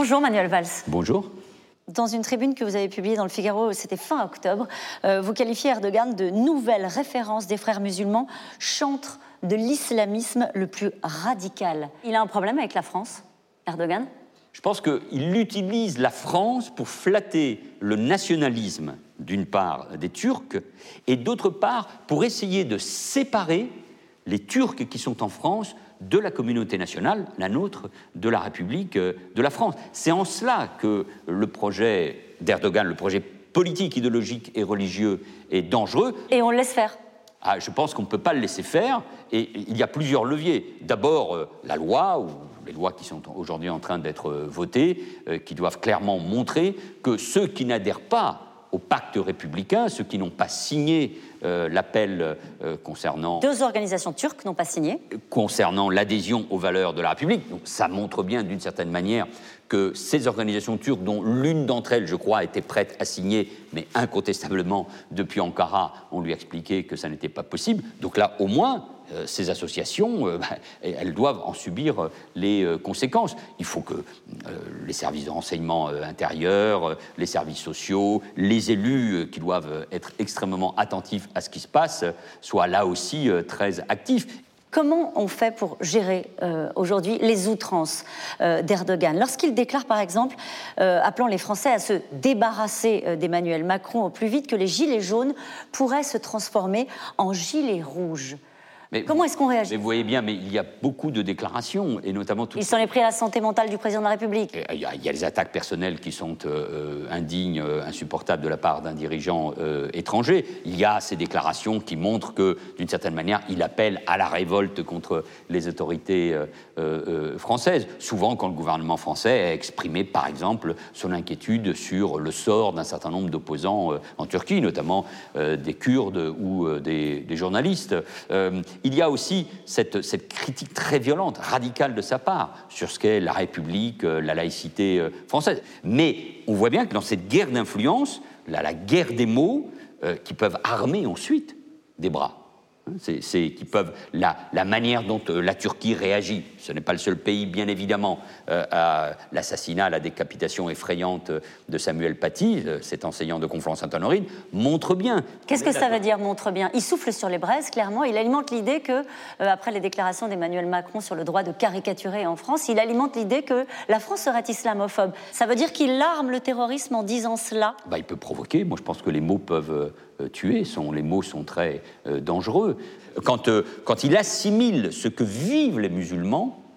Bonjour Manuel Valls. Bonjour. Dans une tribune que vous avez publiée dans le Figaro, c'était fin octobre, euh, vous qualifiez Erdogan de nouvelle référence des frères musulmans, chantre de l'islamisme le plus radical. Il a un problème avec la France, Erdogan? Je pense qu'il utilise la France pour flatter le nationalisme, d'une part, des Turcs, et d'autre part, pour essayer de séparer les Turcs qui sont en France de la communauté nationale, la nôtre, de la République euh, de la France. C'est en cela que le projet d'Erdogan, le projet politique, idéologique et religieux est dangereux. Et on le laisse faire ah, Je pense qu'on ne peut pas le laisser faire, et il y a plusieurs leviers. D'abord, euh, la loi, ou les lois qui sont aujourd'hui en train d'être euh, votées, qui doivent clairement montrer que ceux qui n'adhèrent pas au pacte républicain, ceux qui n'ont pas signé euh, l'appel euh, concernant... Deux organisations turques n'ont pas signé. Concernant l'adhésion aux valeurs de la République. Donc ça montre bien, d'une certaine manière, que ces organisations turques, dont l'une d'entre elles, je crois, était prête à signer, mais incontestablement, depuis Ankara, on lui a expliqué que ça n'était pas possible. Donc là, au moins, ces associations, euh, bah, elles doivent en subir euh, les conséquences. Il faut que les services de renseignement intérieur, les services sociaux, les élus qui doivent être extrêmement attentifs à ce qui se passe, soient là aussi très actifs. Comment on fait pour gérer aujourd'hui les outrances d'Erdogan? Lorsqu'il déclare par exemple, appelant les Français à se débarrasser d'Emmanuel Macron au plus vite que les gilets jaunes pourraient se transformer en gilets rouges. Comment est-ce qu'on réagit Vous voyez bien, mais il y a beaucoup de déclarations, et notamment... Tout... Ils sont les pris à la santé mentale du président de la République. Il y, a, les attaques personnelles qui sont euh, indignes, euh, insupportables de la part d'un dirigeant euh, étranger. Il y a ces déclarations qui montrent que, d'une certaine manière, il appelle à la révolte contre les autorités françaises. Souvent, quand le gouvernement français a exprimé, par exemple, son inquiétude sur le sort d'un certain nombre d'opposants en Turquie, notamment des Kurdes ou des, des journalistes il y a aussi cette, critique très violente, radicale de sa part, sur ce qu'est la République, euh, la laïcité euh, française. Mais on voit bien que dans cette guerre d'influence, la, guerre des mots, euh, qui peuvent armer ensuite des bras. C'est qui peuvent la, manière dont euh, la Turquie réagit. Ce n'est pas le seul pays, bien évidemment, euh, à l'assassinat, à la décapitation effrayante de Samuel Paty, euh, cet enseignant de Conflans-Sainte-Honorine, montre bien. Qu'est-ce que ça veut dire montre bien? Il souffle sur les braises, clairement. Il alimente l'idée que, après les déclarations d'Emmanuel Macron sur le droit de caricaturer en France, il alimente l'idée que la France serait islamophobe. Ça veut dire qu'il arme le terrorisme en disant cela? Bah, Il peut provoquer. Moi, je pense que les mots peuvent euh, tuer, les mots sont très euh, dangereux. Euh, quand il assimile ce que vivent les musulmans,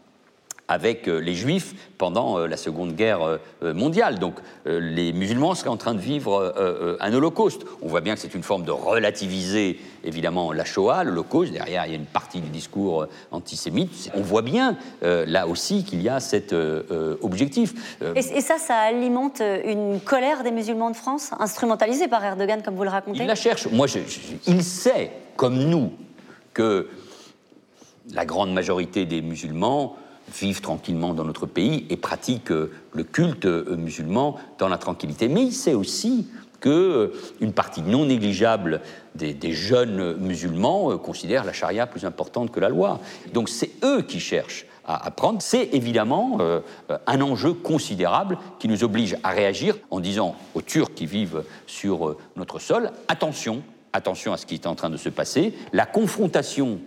avec euh, les juifs pendant euh, la Seconde Guerre euh, mondiale. Donc les musulmans seraient en train de vivre un holocauste. On voit bien que c'est une forme de relativiser évidemment la Shoah, l'holocauste. Derrière, il y a une partie du discours antisémite. On voit bien là aussi qu'il y a cet objectif. Et, ça, ça alimente une colère des musulmans de France, instrumentalisée par Erdogan, comme vous le racontez? Il la cherche. Moi, il sait, comme nous, que la grande majorité des musulmans vivent tranquillement dans notre pays et pratiquent euh, le culte euh, musulman dans la tranquillité. Mais il sait aussi qu'une euh, partie non négligeable des, jeunes musulmans considère la charia plus importante que la loi. Donc c'est eux qui cherchent à apprendre. C'est évidemment un enjeu considérable qui nous oblige à réagir en disant aux Turcs qui vivent sur notre sol, attention, attention à ce qui est en train de se passer, la confrontation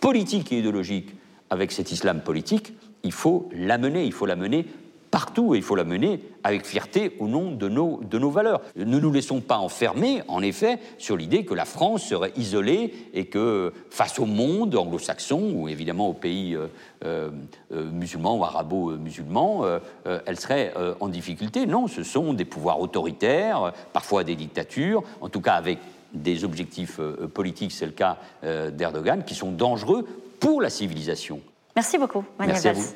politique et idéologique avec cet islam politique il faut l'amener, il faut l'amener partout et il faut l'amener avec fierté au nom de nos, de valeurs. Ne nous laissons pas enfermer, en effet, sur l'idée que la France serait isolée et que face au monde anglo-saxon, ou évidemment aux pays euh, euh, euh, musulmans ou arabo-musulmans, elle serait en difficulté. Non, ce sont des pouvoirs autoritaires, parfois des dictatures, en tout cas avec des objectifs politiques, c'est le cas d'Erdogan, qui sont dangereux pour la civilisation. Merci beaucoup, Manuel Merci